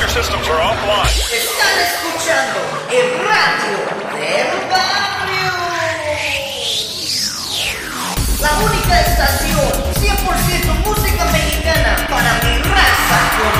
Your systems are offline. Están escuchando el radio del barrio. La única estación 100% música mexicana para mi raza con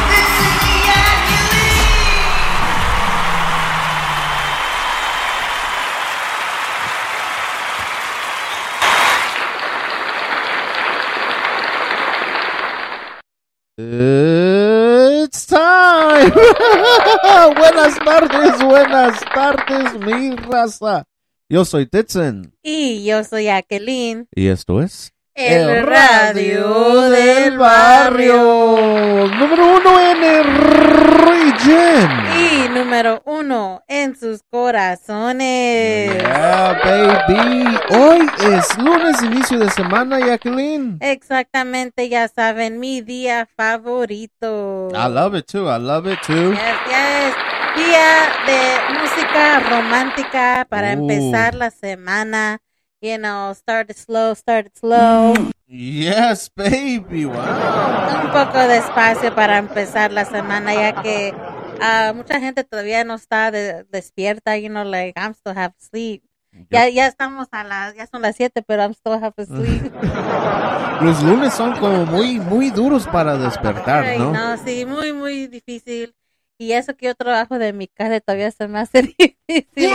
buenas tardes, buenas tardes, mi raza. Yo soy Titson Y yo soy Jacqueline. y esto es El radio del barrio. número uno en el region. Y número uno en sus corazones. Yeah, baby. Hoy es lunes, inicio de semana, Jacqueline. Exactamente, ya saben, mi día favorito. I love it too. I love it too. Yes, yes. Día de música romántica para empezar la semana. You know, start it slow, start it slow. Yes, baby. Wow. Un poco despacio para empezar la semana, ya que ah, mucha gente todavía no está de- despierta, you know, like I'm still half asleep. Ya, ya estamos a las, ya son las 7, pero I'm still half asleep. Los lunes son como muy, muy duros para despertar, Ay, ¿no? no, sí, muy, muy difícil. Y eso que yo trabajo de mi casa todavía se me hace difícil.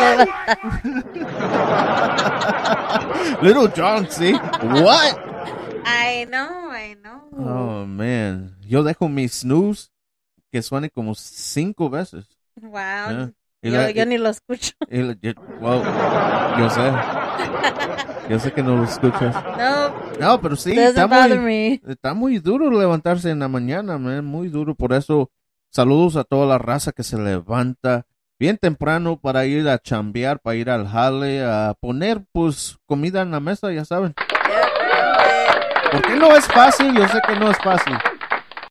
Little John, sí. What? I know, I know. Oh, man. Yo dejo mi snooze que suene como cinco veces. Wow. Yeah. Y Yo, la- yo ni lo escucho. la- yo- well, yo sé. Yo sé que no lo escuchas. No, No, pero sí, está muy, está muy duro levantarse en la mañana, man. Muy duro. Por eso, saludos a toda la raza que se levanta bien temprano para ir a chambear, para ir al jale, a poner, pues, comida en la mesa, ya saben. Porque no es fácil, yo sé que no es fácil.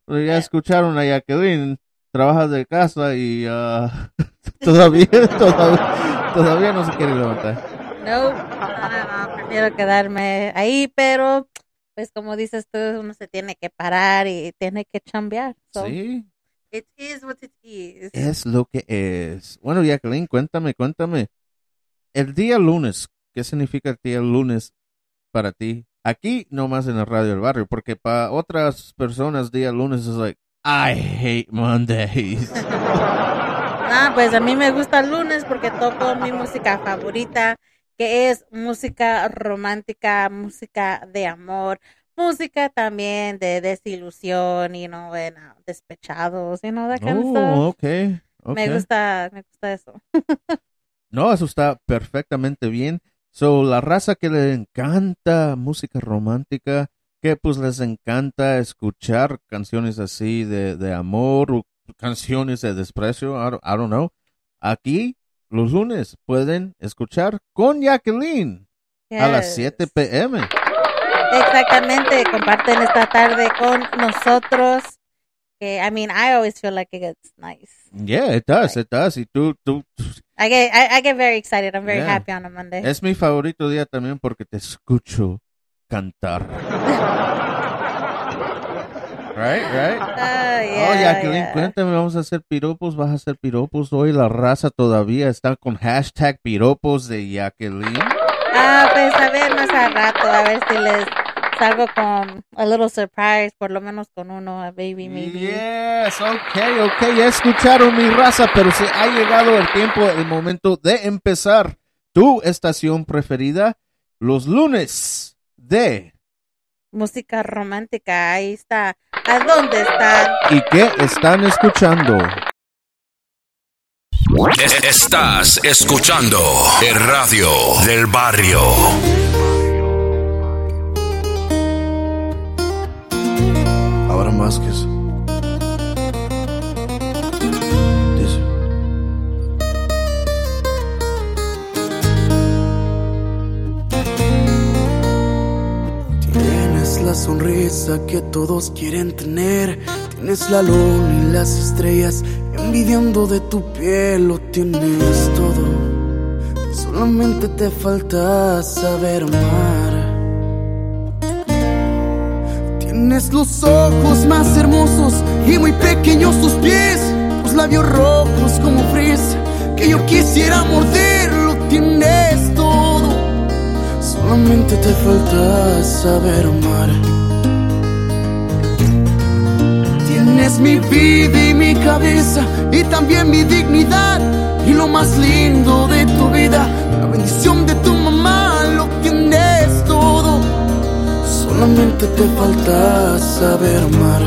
Pero ya escucharon a Jacqueline, trabaja de casa y ah, todavía, todavía, todavía no se quiere levantar. No, no, no, no, prefiero quedarme ahí, pero pues como dices tú, uno se tiene que parar y tiene que chambear. So, Sí, It is what it is. es lo que es. Bueno, Jacqueline, cuéntame, cuéntame. El día lunes, ¿qué significa el día lunes para ti? Aquí, nomás en la radio del barrio, porque para otras personas, día lunes es like, I hate Mondays. Ah, pues a mí me gusta el lunes porque toco mi música favorita, que es música romántica, música de amor, música también de desilusión y no, bueno, despechados, you know, that kind of Oh, okay. Me gusta, me gusta eso. No, eso está perfectamente bien. So, la raza que le encanta música romántica, que pues les encanta escuchar canciones así de, de amor o canciones de desprecio, I don't, I don't know. Aquí, los lunes, pueden escuchar con Jacqueline a las Yes. 7 pm. Exactamente, comparten esta tarde con nosotros. I mean, I always feel like it gets nice. Yeah, it does, it does. Y tú, tú, I get, I, I get very excited. I'm very Yeah. happy on a Monday. es mi favorito día también porque te escucho cantar. Right, right. Oh, yeah, Jacqueline, yeah. cuéntame, vamos a hacer piropos, vas a hacer piropos. Hoy la raza todavía está con hashtag piropos de Jacqueline. Ah, pues a ver más al rato, a ver si les salgo con a little surprise, por lo menos con uno, a baby maybe. Yes, ok, ok, ya escucharon mi raza, pero se ha llegado el tiempo, el momento de empezar tu estación preferida, los lunes de Música romántica, ahí está. ¿A dónde están? ¿Y qué están escuchando? Es- Estás escuchando el radio del barrio. Tienes la sonrisa que todos quieren tener. Tienes la luna y las estrellas envidiando de tu piel. Lo tienes todo. Solamente te falta saber amar. Tienes los ojos más hermosos y muy pequeños tus pies, los labios rojos como fresa que yo quisiera morder, lo tienes todo. Solamente te falta saber amar. Tienes mi vida y mi cabeza y también mi dignidad y lo más lindo de tu vida, la bendición de tu Solamente te falta saber amar.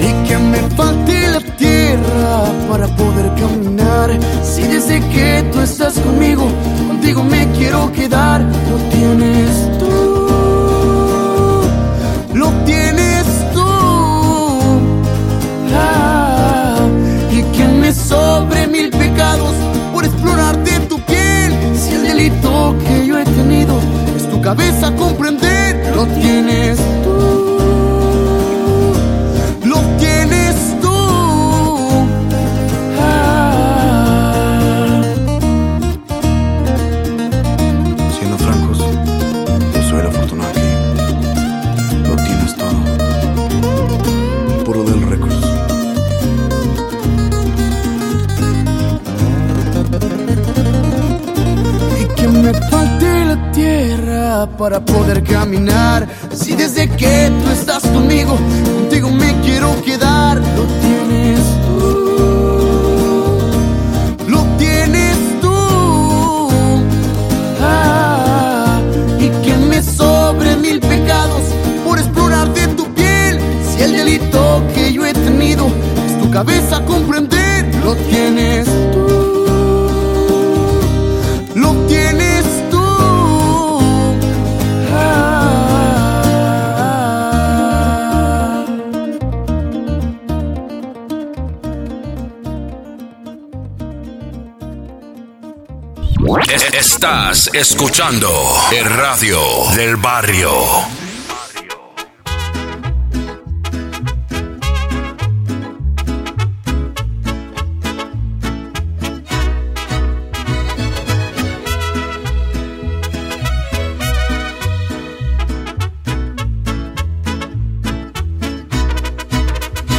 Y que me falte la tierra para poder caminar. Si desde que tú estás conmigo, contigo me quiero quedar, lo tienes tú. Lo tienes tú. Ah, y que me sobre mil pecados por explorarte tu piel. Si el delito cabeza comprender, lo tienes para poder caminar. Si desde que tú estás conmigo, contigo me quiero quedar, lo tienes tú. Lo tienes tú. Ah, y que me sobre mil pecados por explorar de tu piel. Si el delito que yo he tenido es tu cabeza comprender, lo tienes Estás escuchando el radio del barrio.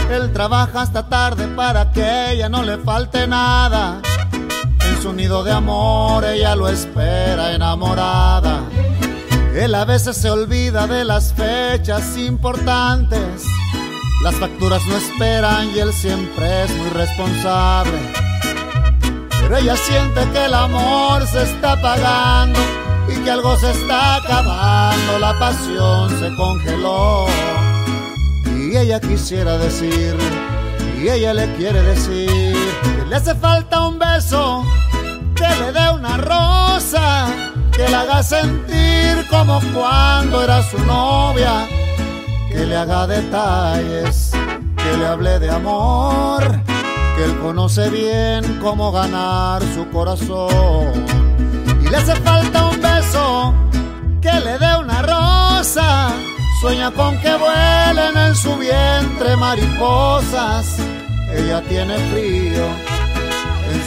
Él trabaja hasta tarde para que ella no le falte nada. Su nido de amor ella lo espera enamorada. Él a veces se olvida de las fechas importantes. Las facturas no esperan y él siempre es muy responsable. Pero ella siente que el amor se está apagando y que algo se está acabando. La pasión se congeló. Y ella quisiera decir, y ella le quiere decir, que le hace falta un beso, que le dé una rosa, que la haga sentir como cuando era su novia, que le haga detalles, que le hable de amor, que él conoce bien cómo ganar su corazón. Y le hace falta un beso, que le dé una rosa. Sueña con que vuelen en su vientre mariposas. Ella tiene frío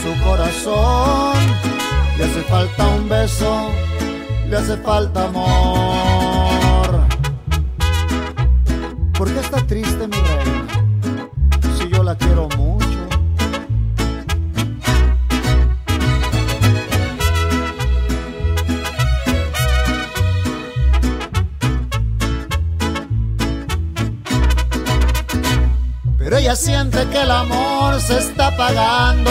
su corazón. Le hace falta un beso, le hace falta amor. ¿Por qué está triste mi reina? Si yo la quiero mucho. Pero ella siente que el amor se está apagando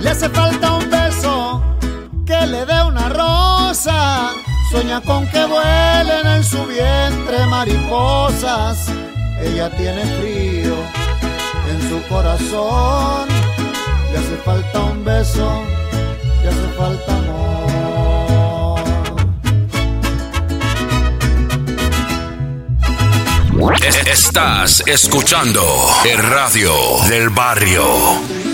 Le hace falta un beso que le dé una rosa. Sueña con que vuelen en su vientre mariposas. Ella tiene frío en su corazón. Le hace falta un beso, le hace falta amor. Estás escuchando el radio del barrio.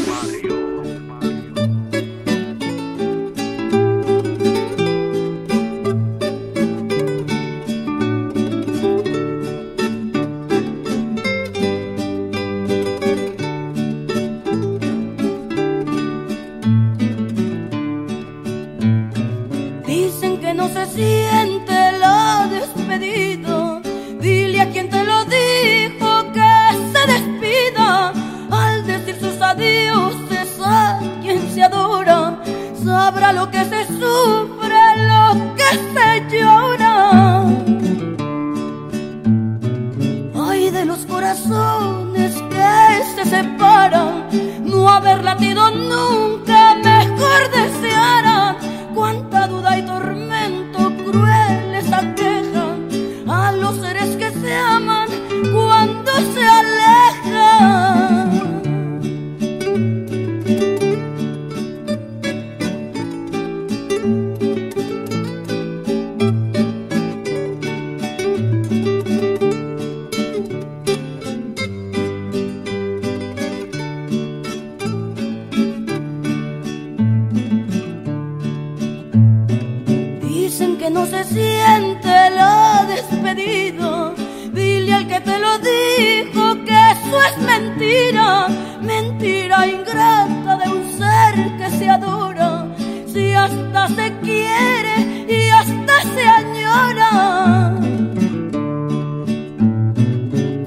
que no se siente la despedida. Dile al que te lo dijo que eso es mentira, mentira ingrata de un ser que se adora, si hasta se quiere y hasta se añora.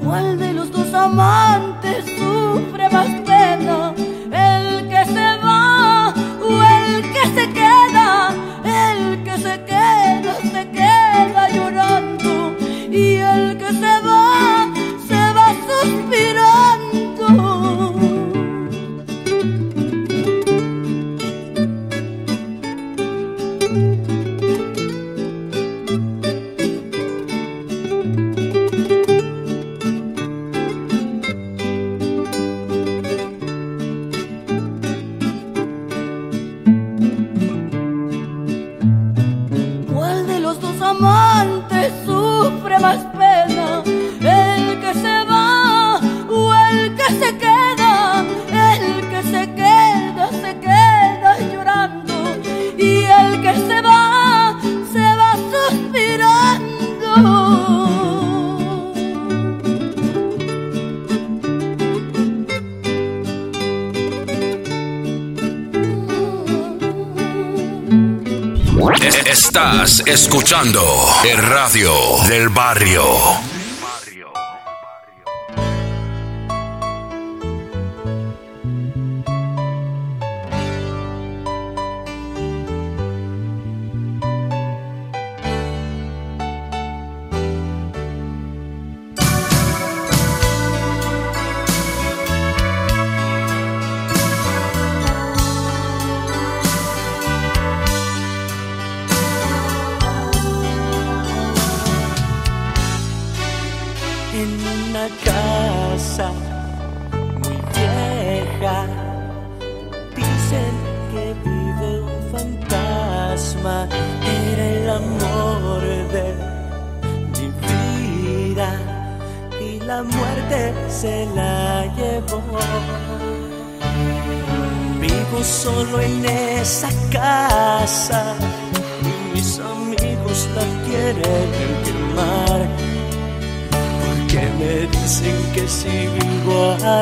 ¿Cuál de los dos amantes? escuchando el radio del barrio.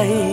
light.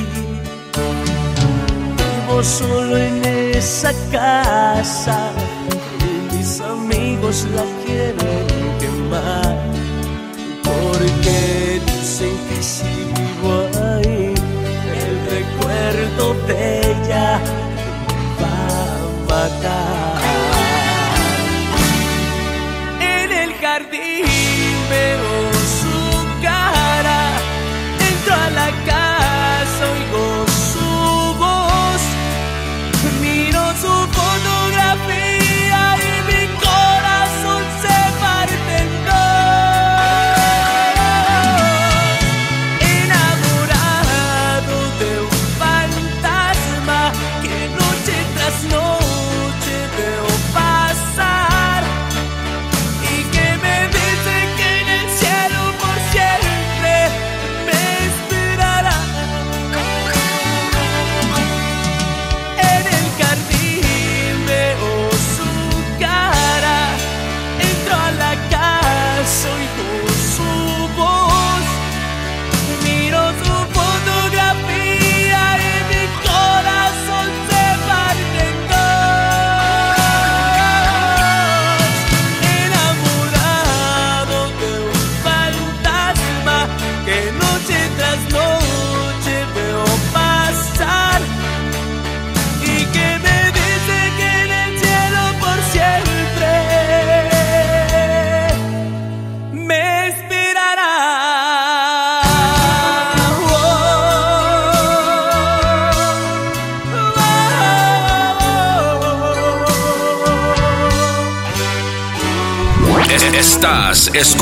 Solo en esa casa y mis amigos la quieren quemar. Porque dicen que si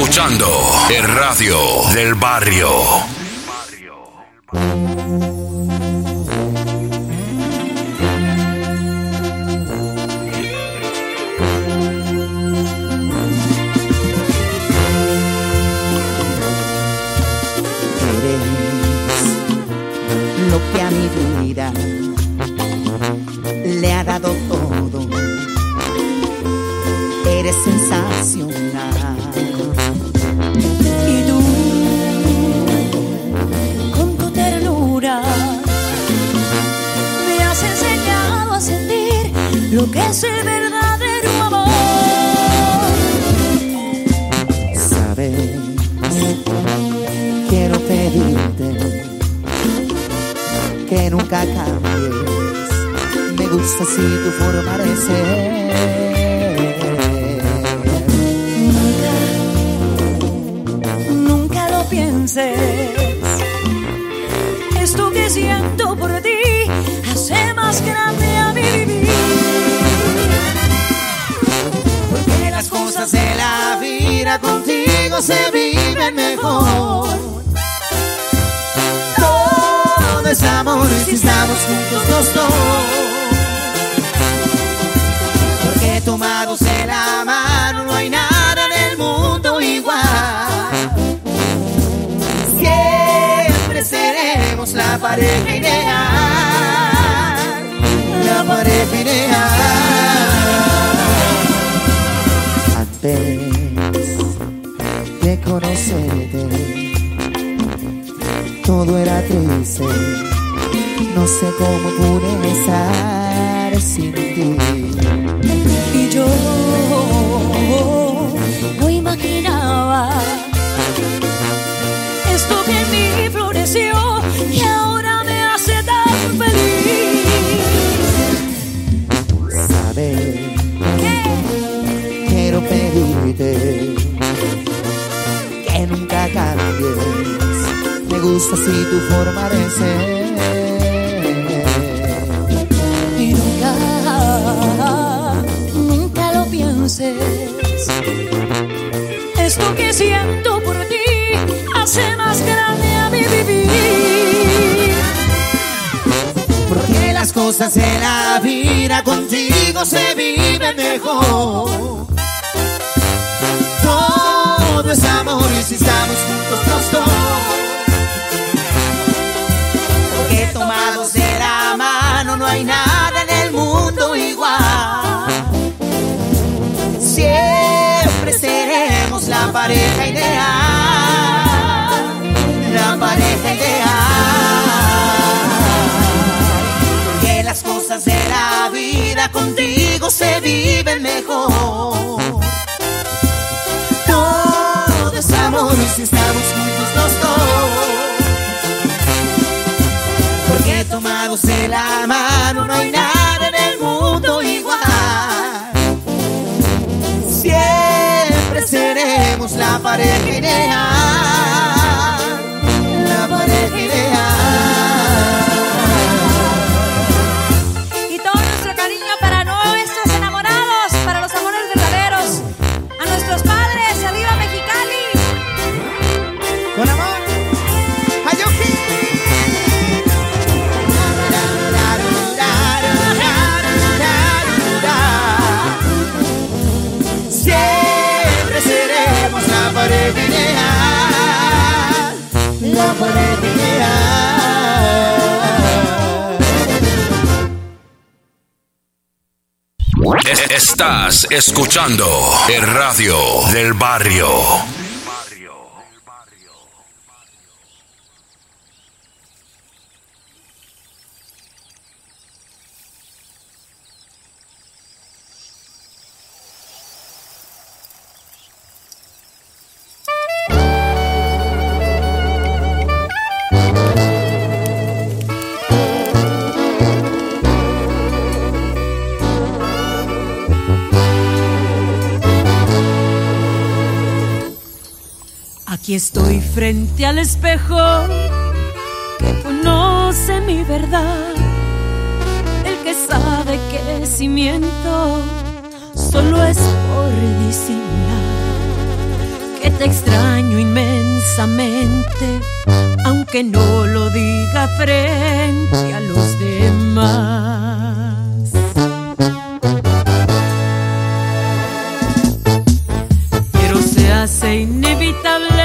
escuchando el radio del barrio. Se viven mejor. Todo es amor si estamos juntos los dos. Porque tomados de la mano no hay nada en el mundo igual. Siempre seremos la pareja ideal. La pareja ideal. Todo era triste. No sé cómo pude estar sin ti. Me gusta así tu forma de ser. Y nunca, nunca lo pienses. Esto que siento por ti hace más grande a mi vivir. Porque las cosas de la vida contigo se viven mejor. Todo es amor y si estamos juntos los dos. Porque tomados de la mano no hay nada en el mundo igual. Siempre seremos la pareja ideal. La pareja ideal. Porque las cosas de la vida contigo se viven mejor. Es amor y si estamos juntos los dos. Porque tomados de la mano no hay nada en el mundo igual. Siempre seremos la pareja ideal. Estás escuchando el radio del barrio. Frente al espejo que conoce mi verdad. El que sabe que si miento solo es por disimular. Que te extraño inmensamente, aunque no lo diga frente a los demás. Pero se hace inevitable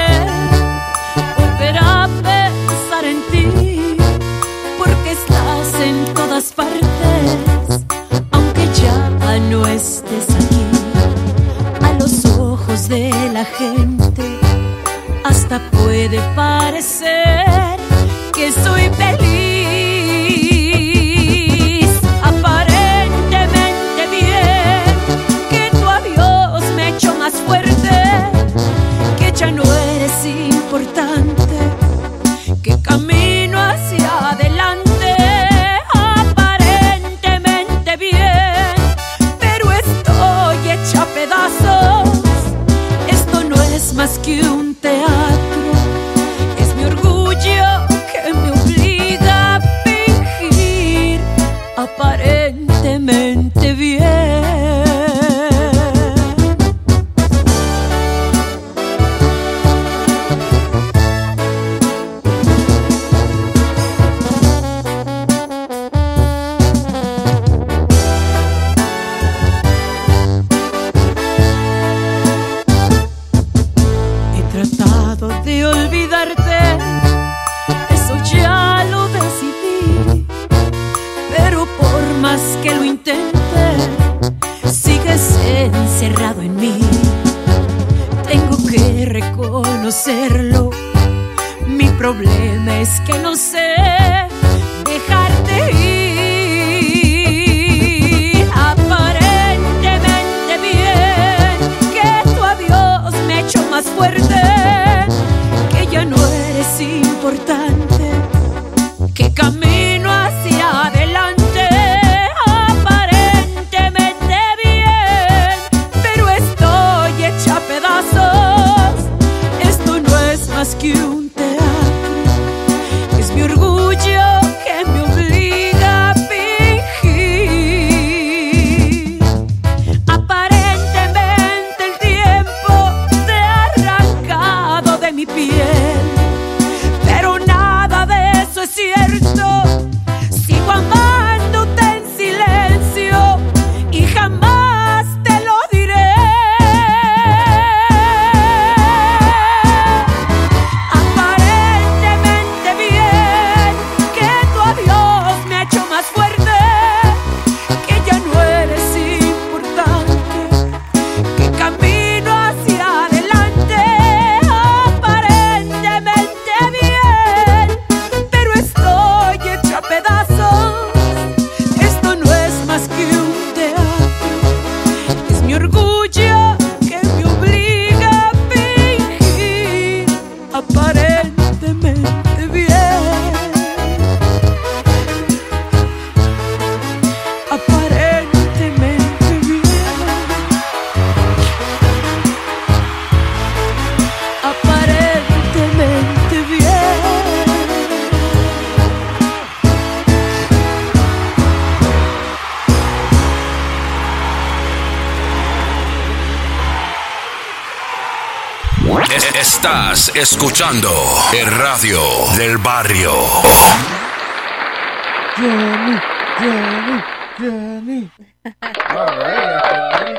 puede parecer escuchando el radio del barrio. Jenny, Jenny, Jenny.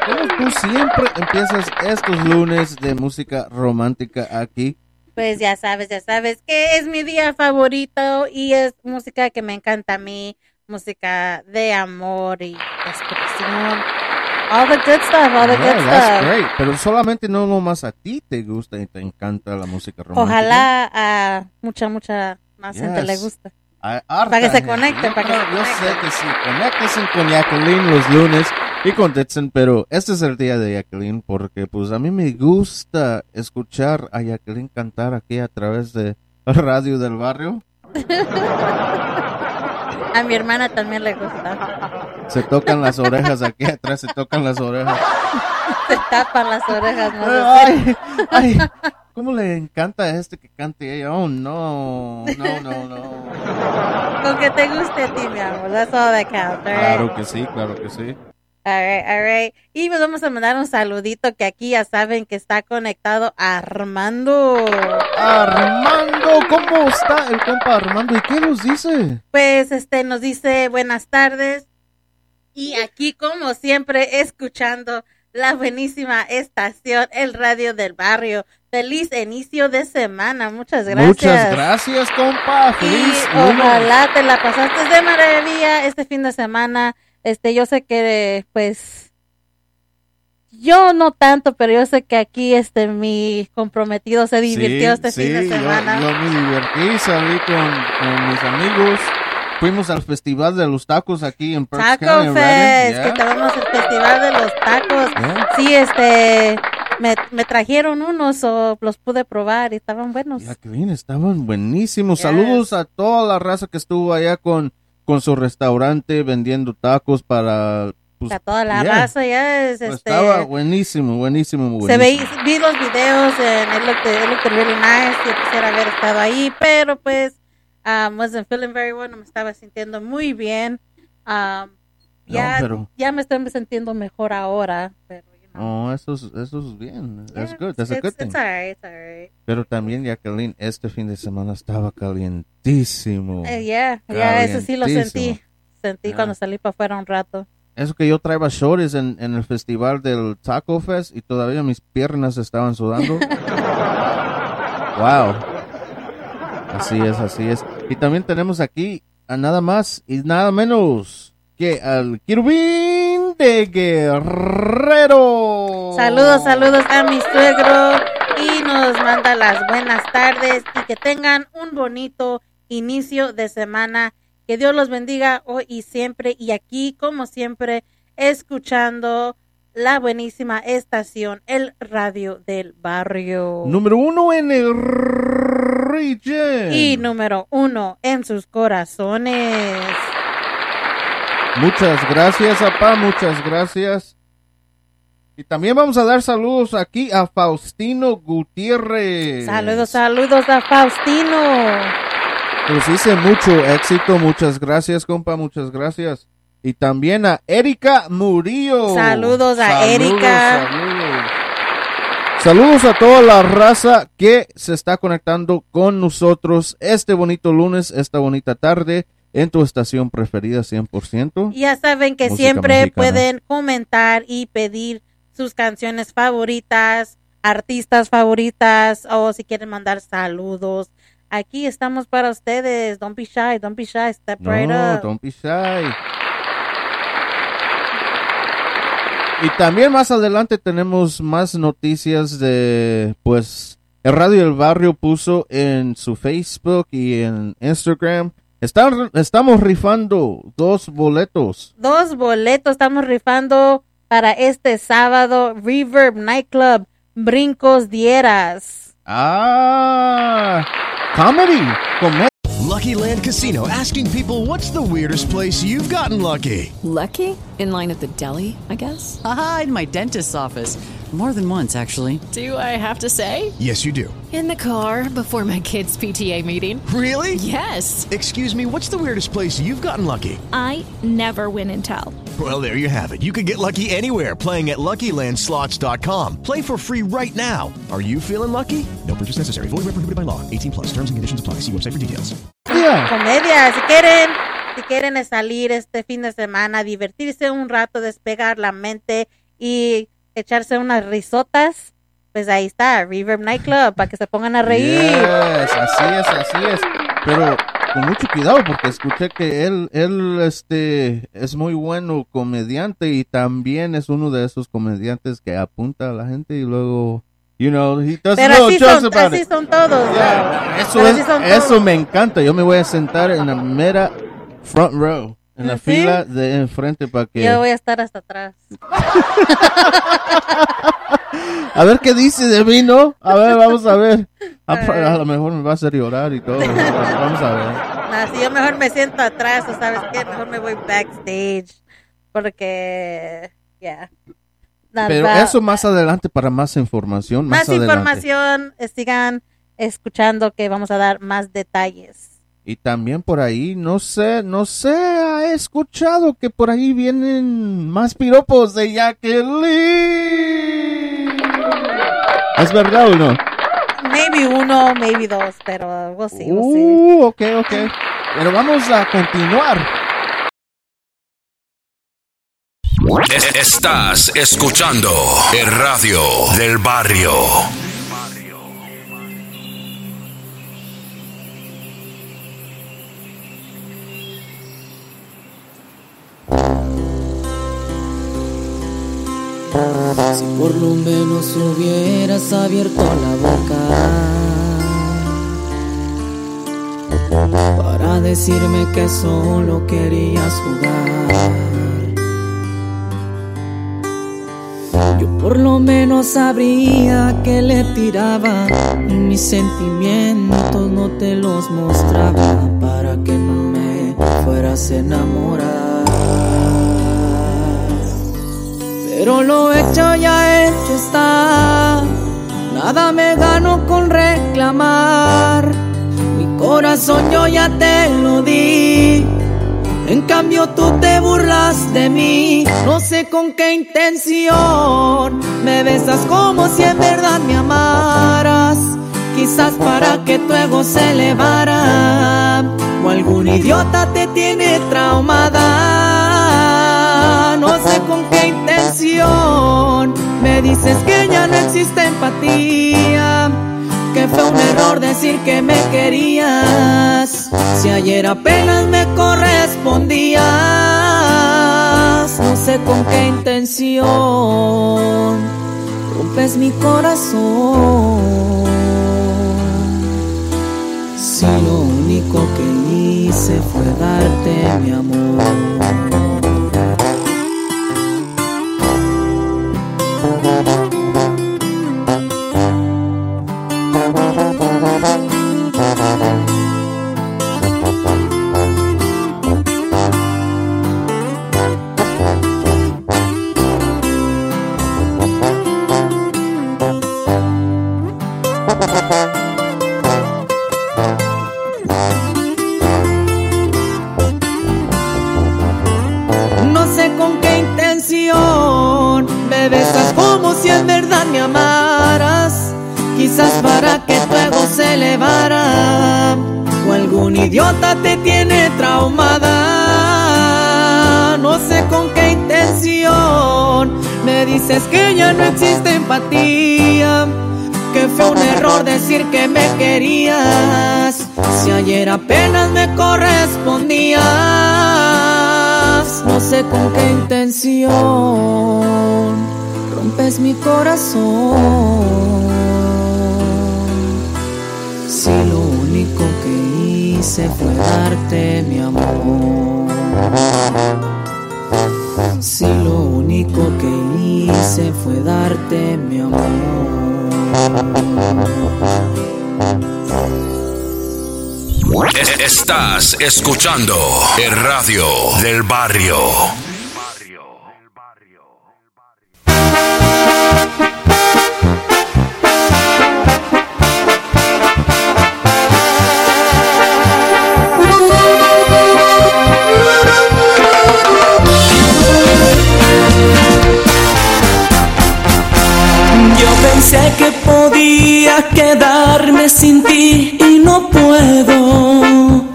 ¿Cómo tú siempre empiezas estos lunes de música romántica aquí? Pues ya sabes, ya sabes que es mi día favorito y es música que me encanta a mí, música de amor y expresión. All the good stuff, all the good Yeah, that's stuff. great. Pero solamente no nomás a ti te gusta y te encanta la música romántica. Ojalá a mucha, mucha más gente le guste. A harta Para que se conecten, para que Yo- se Yo conecten. sé que sí, conéctense con Jacqueline los lunes y con Ditson, pero este es el día de Jacqueline porque pues a mí me gusta escuchar a Jacqueline cantar aquí a través de radio del barrio. A mi hermana también le gusta. Se tocan las orejas aquí atrás, se tocan las orejas. Se tapan las orejas. No Ay, ay, ¿cómo le encanta a este que cante ella? Oh, no, no, no, no. Con que te guste a ti, mi amor. That's all that counts, all right? Claro que sí, claro que sí. All right, all right. Y pues vamos a mandar un saludito que aquí ya saben que está conectado Armando. Armando, ¿cómo está el compa Armando? ¿Y qué nos dice? Pues este nos dice buenas tardes. Y aquí, como siempre, escuchando la buenísima estación, el radio del barrio. Feliz inicio de semana. Muchas gracias. Muchas gracias, compa. Y Feliz lunes. ojalá te la pasaste de maravilla este fin de semana. Este, yo sé que, pues, yo no tanto, pero yo sé que aquí, este, mi comprometido se divirtió Sí, este fin de yo- semana. Yo, me divertí, salí con, con mis amigos. Fuimos al festival de los tacos aquí en Perks Taco County, Fest, que tenemos el festival de los tacos. Yeah. Sí, este, me, me trajeron unos o los pude probar y estaban buenos. Jacqueline, estaban buenísimos. Saludos a toda la raza que estuvo allá con, con su restaurante vendiendo tacos para... pues, a toda la yeah. raza ya es, Pues este, Estaba buenísimo, buenísimo, buenísimo. se veí, vi los videos en el looked, it looked really nice y quisiera haber estado ahí, pero pues um, wasn't feeling very well, no me estaba sintiendo muy bien. Um, ya, pero- ya me estoy sintiendo mejor ahora, pero Oh, eso es, eso es bien. That's good. That's a good thing. it's alright, it's alright. Pero también, Jacqueline, este fin de semana estaba calientísimo. Eh, yeah, yeah, eso sí lo sentí. Sentí Yeah. cuando salí para afuera un rato. Eso que yo traía shorts en, en el festival del Taco Fest y todavía mis piernas estaban sudando. wow. Así es, así es. Y también tenemos aquí a nada más y nada menos que al Kirubín de Guerrero. Saludos, saludos a mi suegro y nos manda las buenas tardes y que tengan un bonito inicio de semana. Que Dios los bendiga hoy y siempre. Y aquí, como siempre, escuchando la buenísima estación, el radio del barrio. Número uno en el region. Y número uno en sus corazones. Muchas gracias, papá, muchas gracias. Y también vamos a dar saludos aquí a Faustino Gutiérrez. Saludos, saludos a Faustino. Pues dice mucho éxito, muchas gracias, compa, muchas gracias. Y también a Erika Murillo. Saludos a Saludos, Erika. Saludos. Saludos a toda la raza que se está conectando con nosotros este bonito lunes, esta bonita tarde, en tu estación preferida 100%. Y Ya saben que siempre mexicana. pueden comentar y pedir sus canciones favoritas, artistas favoritas o si quieren mandar saludos. Aquí estamos para ustedes. Don't be shy, don't be shy. Step right No, up. don't be shy. Y también más adelante tenemos más noticias de, pues, el Radio del Barrio puso en su Facebook y en Instagram. Están, estamos rifando dos boletos. Dos boletos estamos rifando para este sábado. Reverb Nightclub, Brincos Dieras. Ah, comedy, comedia. Lucky Land Casino asking people what's the weirdest place you've gotten lucky? Lucky? In line at the deli, I guess? Aha, in my dentist's office. More than once, actually. Do I have to say? Yes, you do. In the car before my kids' PTA meeting. Really? Yes. Excuse me, what's the weirdest place you've gotten lucky? I never win and tell. Well, there you have it. You can get lucky anywhere playing at LuckyLandSlots.com. Play for free right now. Are you feeling lucky? No purchase necessary. Void where prohibited by law. 18 plus. Terms and conditions apply. See website for details. Comedia. Si quieren, si quieren salir este fin de semana, divertirse un rato, despegar la mente y echarse unas risotas, pues ahí está, Reverb Nightclub, para que se pongan a reír. Yes, así es, así es. Pero con mucho cuidado porque escuché que él, él, este, es muy bueno comediante y también es uno de esos comediantes que apunta a la gente y luego, you know, he does Pero así son, about así it. son todos. Yeah, Eso, Pero es, así son eso todos. me encanta. Yo me voy a sentar en la mera front row, en la ¿Sí? fila de enfrente para que... Yo voy a estar hasta atrás. A ver qué dice de mí, ¿no? A ver, vamos a ver. A, a lo mejor me va a hacer llorar y todo. Vamos a ver. No, si yo mejor me siento atrás, o sabes qué, mejor me voy backstage. Porque, ya. Na- Pero eso más adelante para más información. Más, Más información, eh, sigan escuchando que vamos a dar más detalles. Y también por ahí, no sé, no sé, he escuchado que por ahí vienen más piropos de Jacqueline. ¿Es verdad o no? Maybe uno, maybe dos, pero we'll see, we'll see. Uh, ok, ok. Pero vamos a continuar. Es- Estás escuchando el radio del barrio. Si por lo menos hubieras abierto la boca para decirme que solo querías jugar. Yo por lo menos sabría que le tiraba mis sentimientos no te los mostraba para que no me fueras a enamorar. Pero lo hecho ya hecho está. Nada me gano con reclamar. Mi corazón yo ya te lo di. En cambio tú te burlas de mí. No sé con qué intención. Me besas como si en verdad me amaras. Quizás para que tu ego se elevara. O algún idiota te tiene traumada. No sé con qué intención. Me dices que ya no existe empatía. Que fue un error decir que me querías. Si ayer apenas me correspondías. No sé con qué intención. Rompes mi corazón. Estás escuchando el radio del barrio. Yo pensé que podía quedarme sin ti y no puedo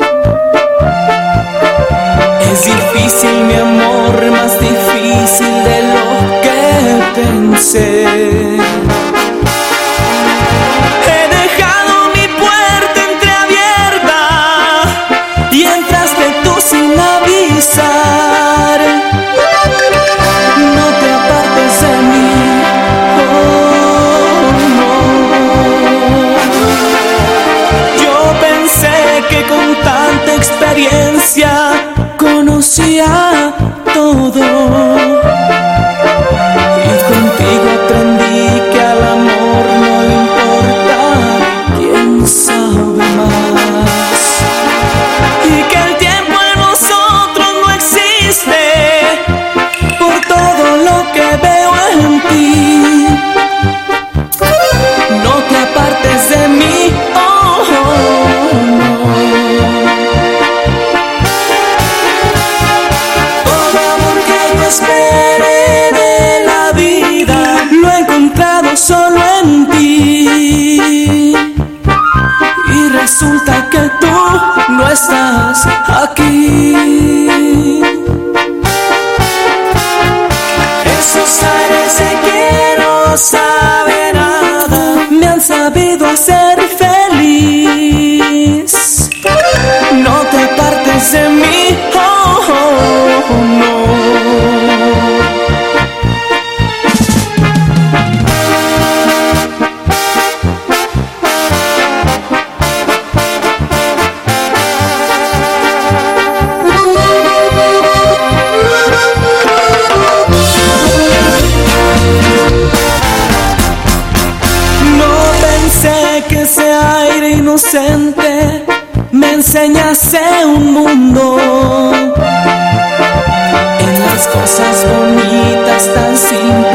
difícil, mi amor, más difícil de lo que pensé. te. sienta que tú no estás aquí. Esos aires de que no sabe nada me han sabido hacer feliz. No te partes de mí, oh, oh, oh. me enseñaste un mundo. En las cosas bonitas tan simples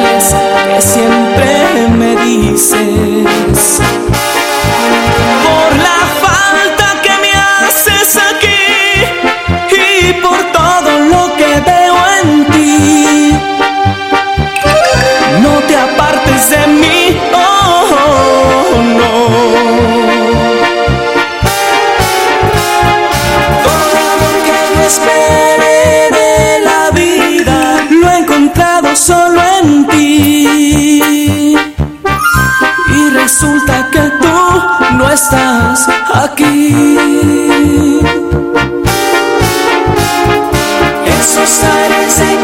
estás aquí. Esos aires de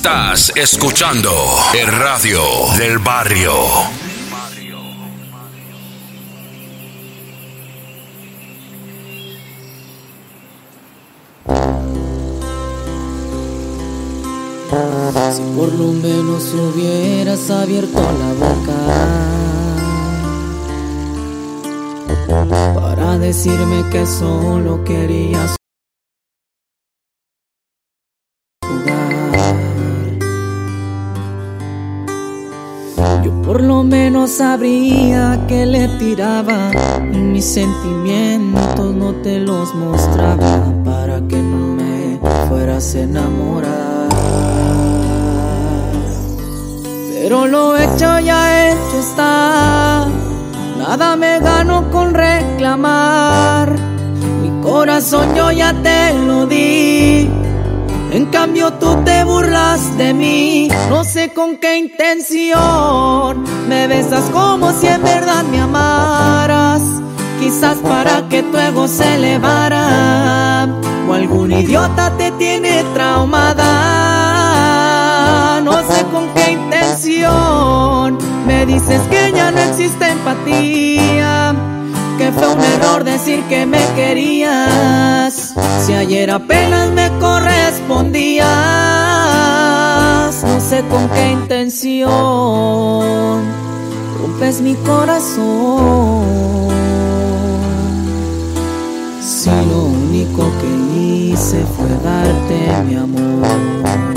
Estás escuchando el radio del barrio. Si por lo menos hubieras abierto la boca para decirme que solo querías Yo por lo menos sabría que le tiraba mis sentimientos no te los mostraba para que no me fueras a enamorar. Pero lo hecho ya hecho está. Nada me gano con reclamar. Mi corazón yo ya te lo di. En cambio tú te burlas de mí. No sé con qué intención. Me besas como si en verdad me amaras. Quizás para que tu ego se elevara. O algún idiota te tiene traumada. No sé con qué intención. Me dices que ya no existe empatía. Que fue un error decir que me querías. Si ayer apenas me No sé con qué intención. Rompes mi corazón. Si lo único que hice fue darte mi amor.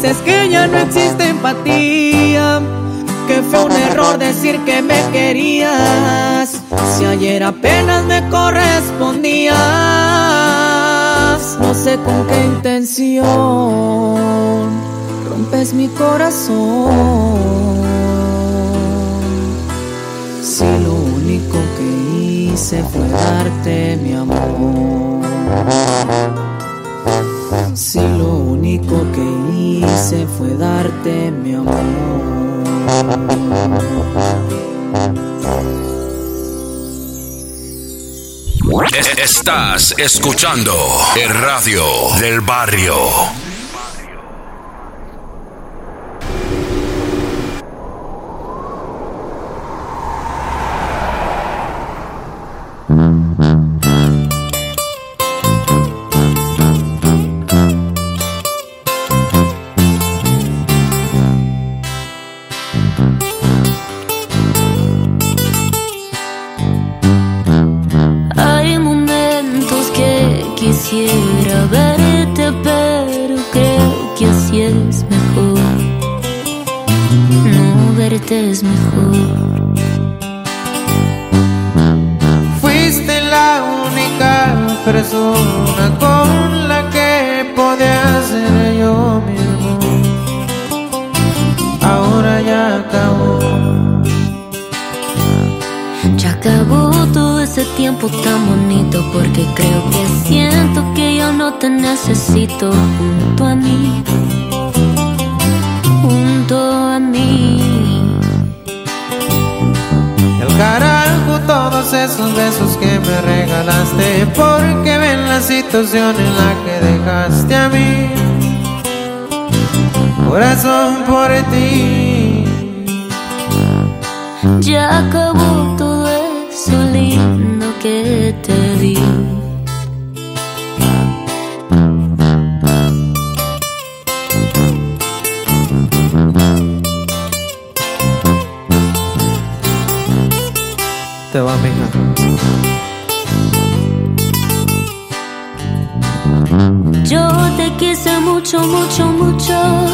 Dices que ya no existe empatía. Que fue un error decir que me querías. Si ayer apenas me correspondías. No sé con qué intención rompes mi corazón. Si lo único que hice fue darte mi amor. Si lo único que hice fue darte mi amor. Estás escuchando el radio del barrio. Situación en la que dejaste a mí. Corazón por ti. Ya acabó todo eso lindo que te di. Mucho, mucho, mucho.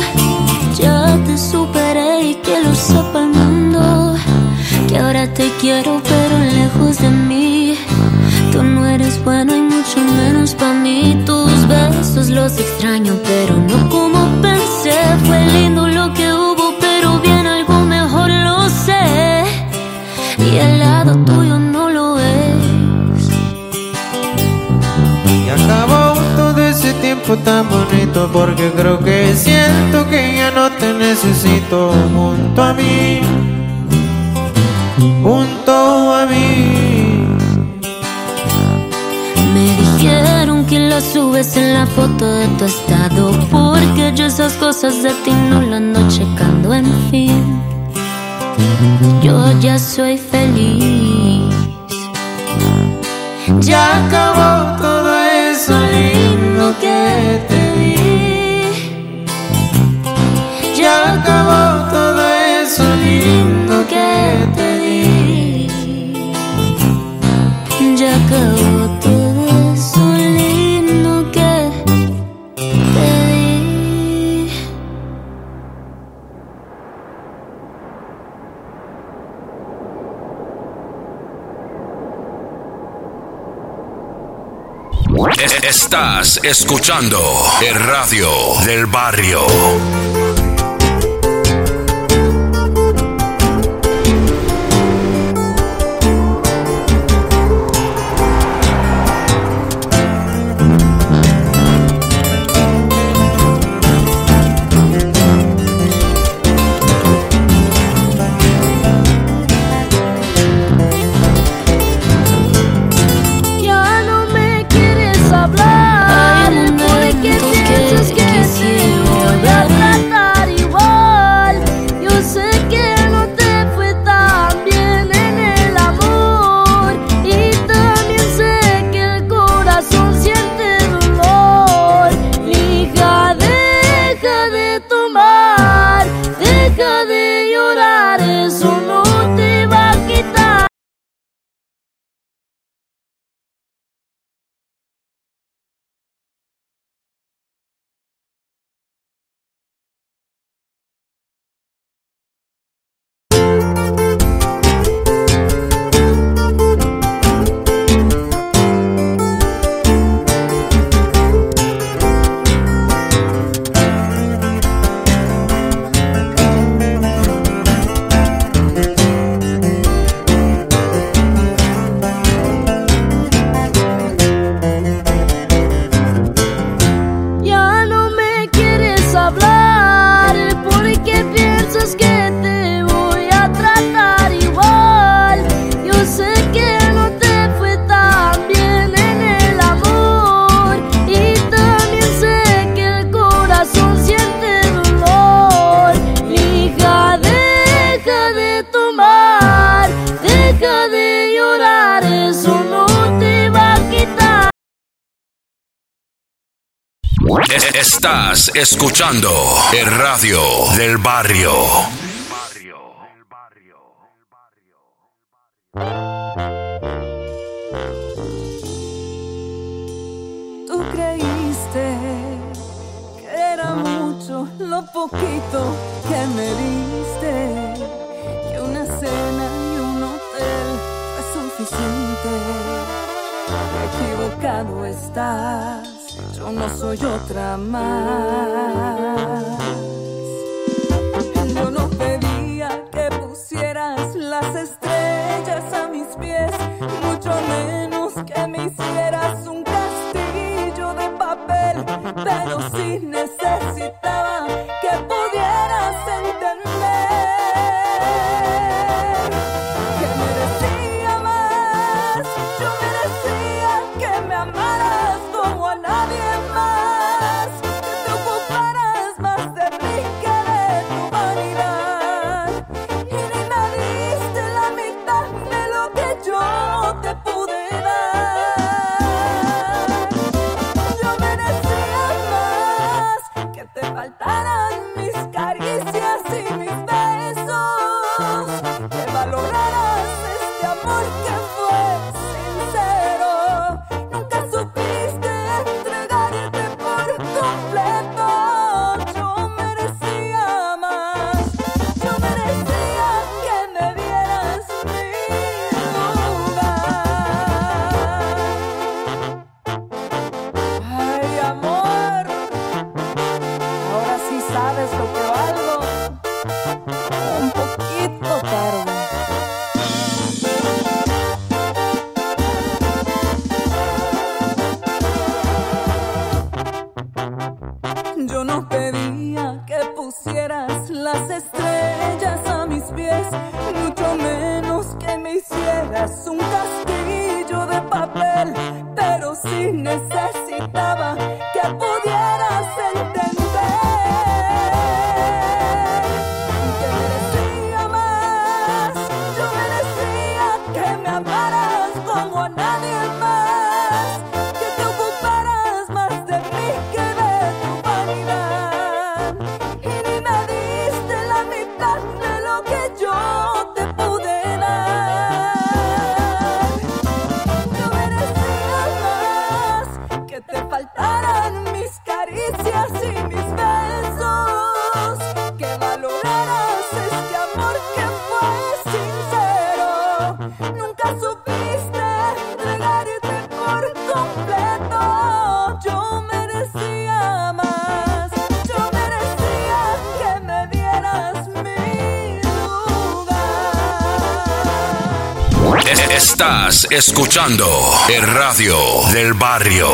Ya te superé y que lo sepa el mundo. Que ahora te quiero, pero lejos de mí. Tú no eres bueno y mucho menos para mí. Tus besos los extraño, pero no como pensé. Fue lindo lo que hubo, pero bien algo mejor lo sé. Y al lado tuyo no lo es. Y acabó tiempo tan bonito porque creo que siento que ya no te necesito junto a mí. Junto a mí. Me dijeron que lo subes en la foto de tu estado Porque yo esas cosas de ti no las ando checando En fin, yo ya soy feliz Ya acabó acabó todo eso lindo que te di. Ya acabó todo eso lindo que te di Es- Estás escuchando el radio del barrio. Estás escuchando el radio del barrio. Tú creíste que era mucho lo poquito que me diste, que una cena y un hotel fue suficiente. Equivocado estás, yo no soy otra más. Yo no pedía que pusieras las estrellas a mis pies, mucho menos que me hicieras un castillo de papel, pero sí necesitaba Estás escuchando el radio del barrio.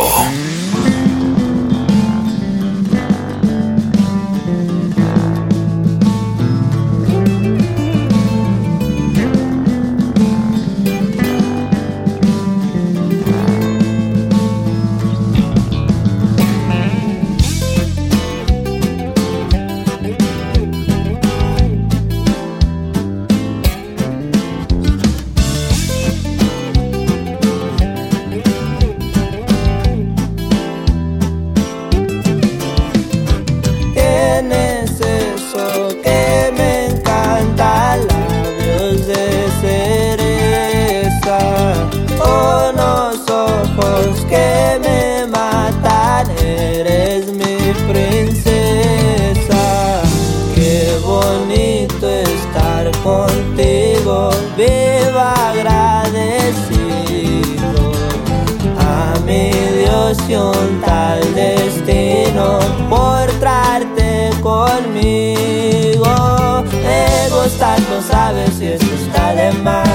Conmigo. Me gustas, no sabes si esto está de más.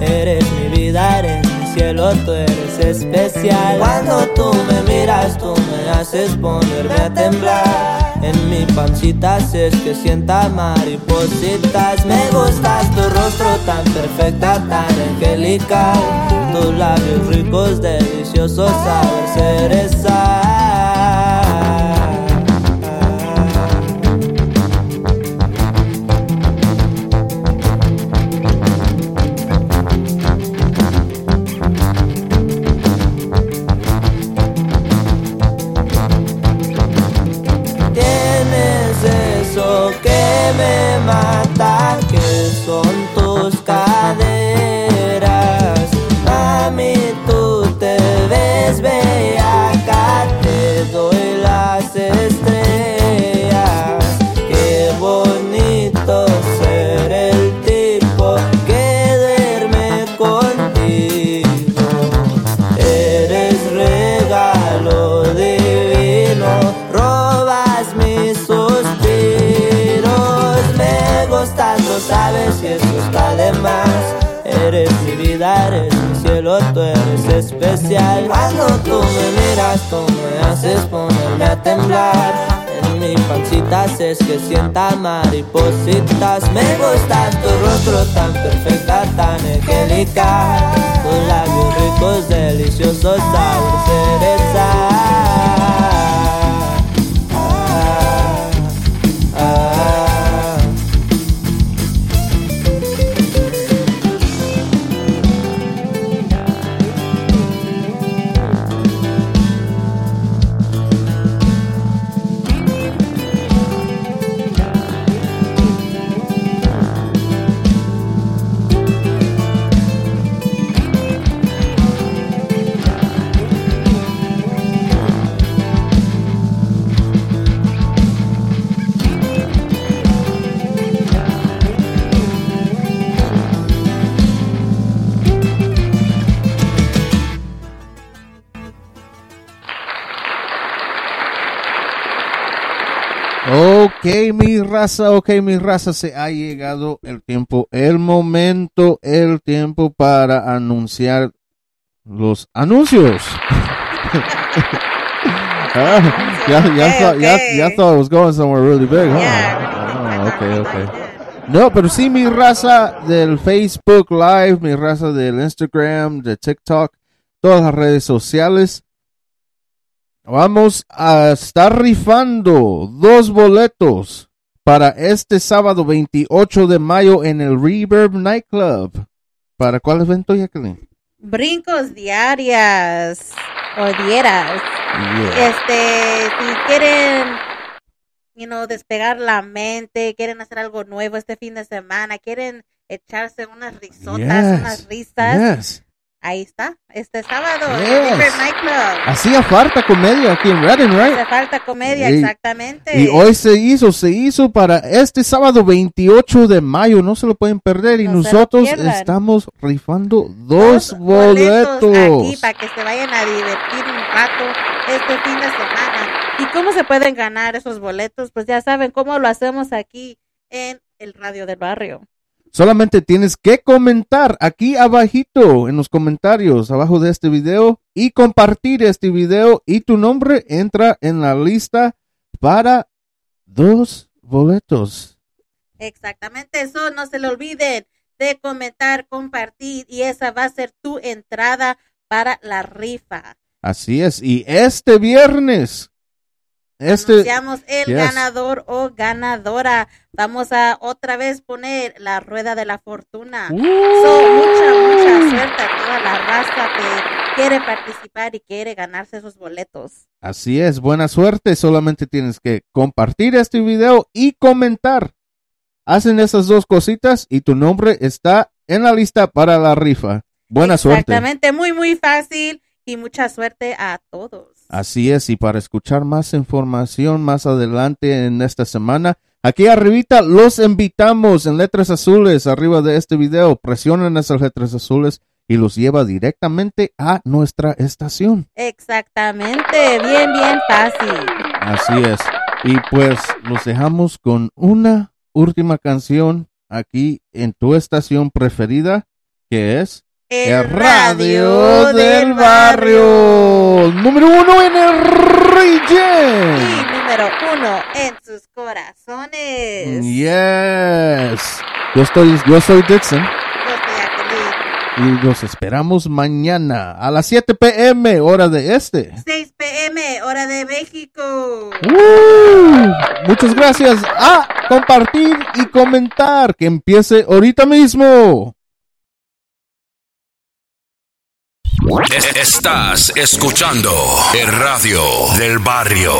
Eres mi vida, eres mi cielo, tú eres especial. Cuando tú me miras, tú me haces ponerme a temblar. En mi pancita haces que sienta maripositas. Me gustas tu rostro tan perfecta, tan angelical. Tus labios ricos, deliciosos, saber cereza. Tú me haces ponerme a temblar. En mi pancita haces que sienta maripositas. Me gustas tu rostro tan perfecta, tan angelical. Tus labios ricos, deliciosos, sabor cereza. Mi raza, ok, mi raza, se ha llegado el tiempo, el momento, el tiempo para anunciar los anuncios. Ah, ya, ya, Okay, thought, ya, okay. ya thought it was going somewhere really big, huh? Yeah. Oh, ok, ok. No, pero sí mi raza del Facebook Live, mi raza del Instagram, de TikTok, todas las redes sociales. Vamos a estar rifando dos boletos para este sábado 28 de mayo en el Reverb Nightclub. ¿Para cuál evento, Jacqueline? Brincos diarias o dieras. Yeah. Este, si quieren, you know, despegar la mente, quieren hacer algo nuevo este fin de semana, quieren echarse unas risotas, Yes, unas risas. yes. Ahí está, este sábado, Yes. Hacía falta comedia aquí en Redding, right? Hace falta comedia, Y- exactamente. Y hoy se hizo, se hizo para este sábado 28 de mayo, no se lo pueden perder. y No nosotros estamos rifando dos boletos boletos. aquí para que se vayan a divertir un rato este fin de semana. ¿Y cómo se pueden ganar esos boletos? Pues ya saben cómo lo hacemos aquí en el Radio del Barrio. Solamente tienes que comentar aquí abajito en los comentarios, abajo de este video, y compartir este video y tu nombre entra en la lista para dos boletos. Exactamente, eso no se le olviden de comentar, compartir y esa va a ser tu entrada para la rifa. Así es. Y este viernes, este, Anunciamos el Yes. ganador o ganadora. Vamos a otra vez poner la rueda de la fortuna. Uh. So, mucha, mucha suerte a toda la raza que quiere participar y quiere ganarse esos boletos. Así es, buena suerte. Solamente tienes que compartir este video y comentar. Hacen esas dos cositas y tu nombre está en la lista para la rifa. Buena suerte. Exactamente, muy, muy fácil y mucha suerte a todos. Así es, y para escuchar más información más adelante en esta semana, aquí arribita los invitamos en letras azules arriba de este video. Presionen esas letras azules y los lleva directamente a nuestra estación. Exactamente, bien, bien fácil. Así es. Y pues los dejamos con una última canción aquí en tu estación preferida, que es El Radio del Barrio. Número uno en el Region. Y número uno en sus corazones. Yes. Yo estoy, yo soy Dixon. Y los esperamos mañana a las 7 pm, hora de este. 6 pm, hora de México. ¡Uh! Muchas gracias a compartir y comentar. Que empiece ahorita mismo. Estás escuchando el radio del barrio.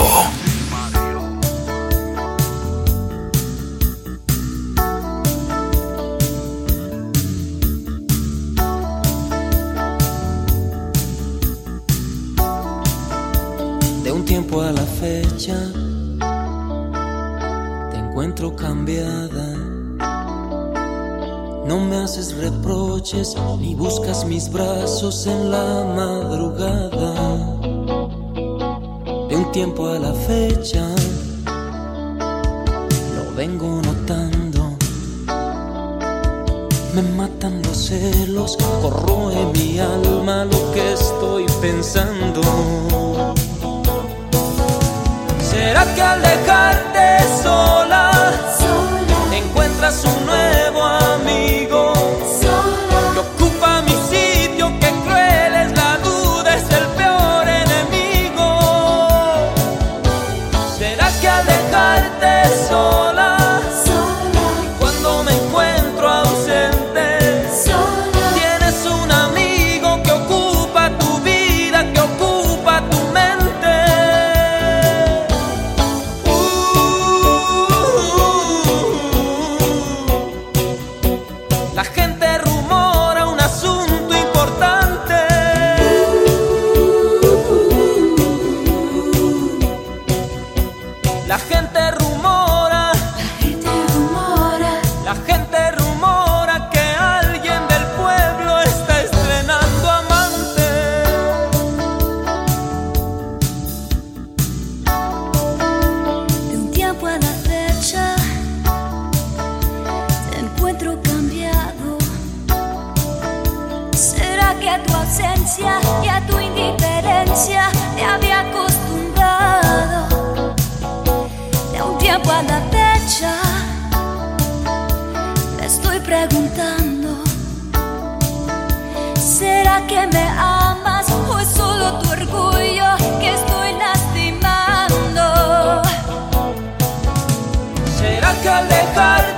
De un tiempo a la fecha te encuentro cambiada. No me haces reproches ni buscas mis brazos en la madrugada. De un tiempo a la fecha lo vengo notando. Me matan los celos, corroe mi alma lo que estoy pensando. ¿Será que al dejarte sola, encuentras un nuevo amigo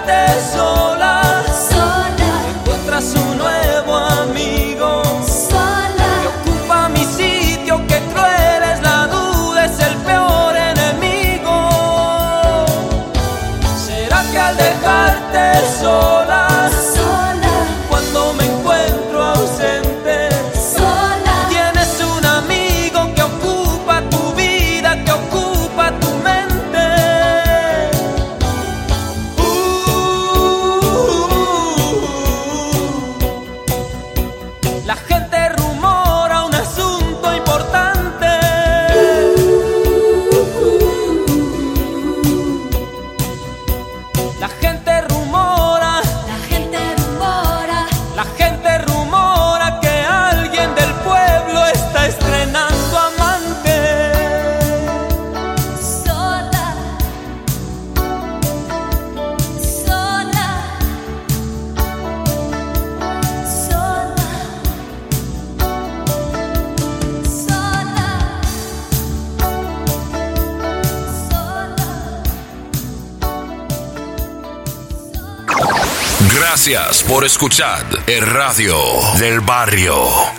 tesouro. Por escuchar el radio del barrio.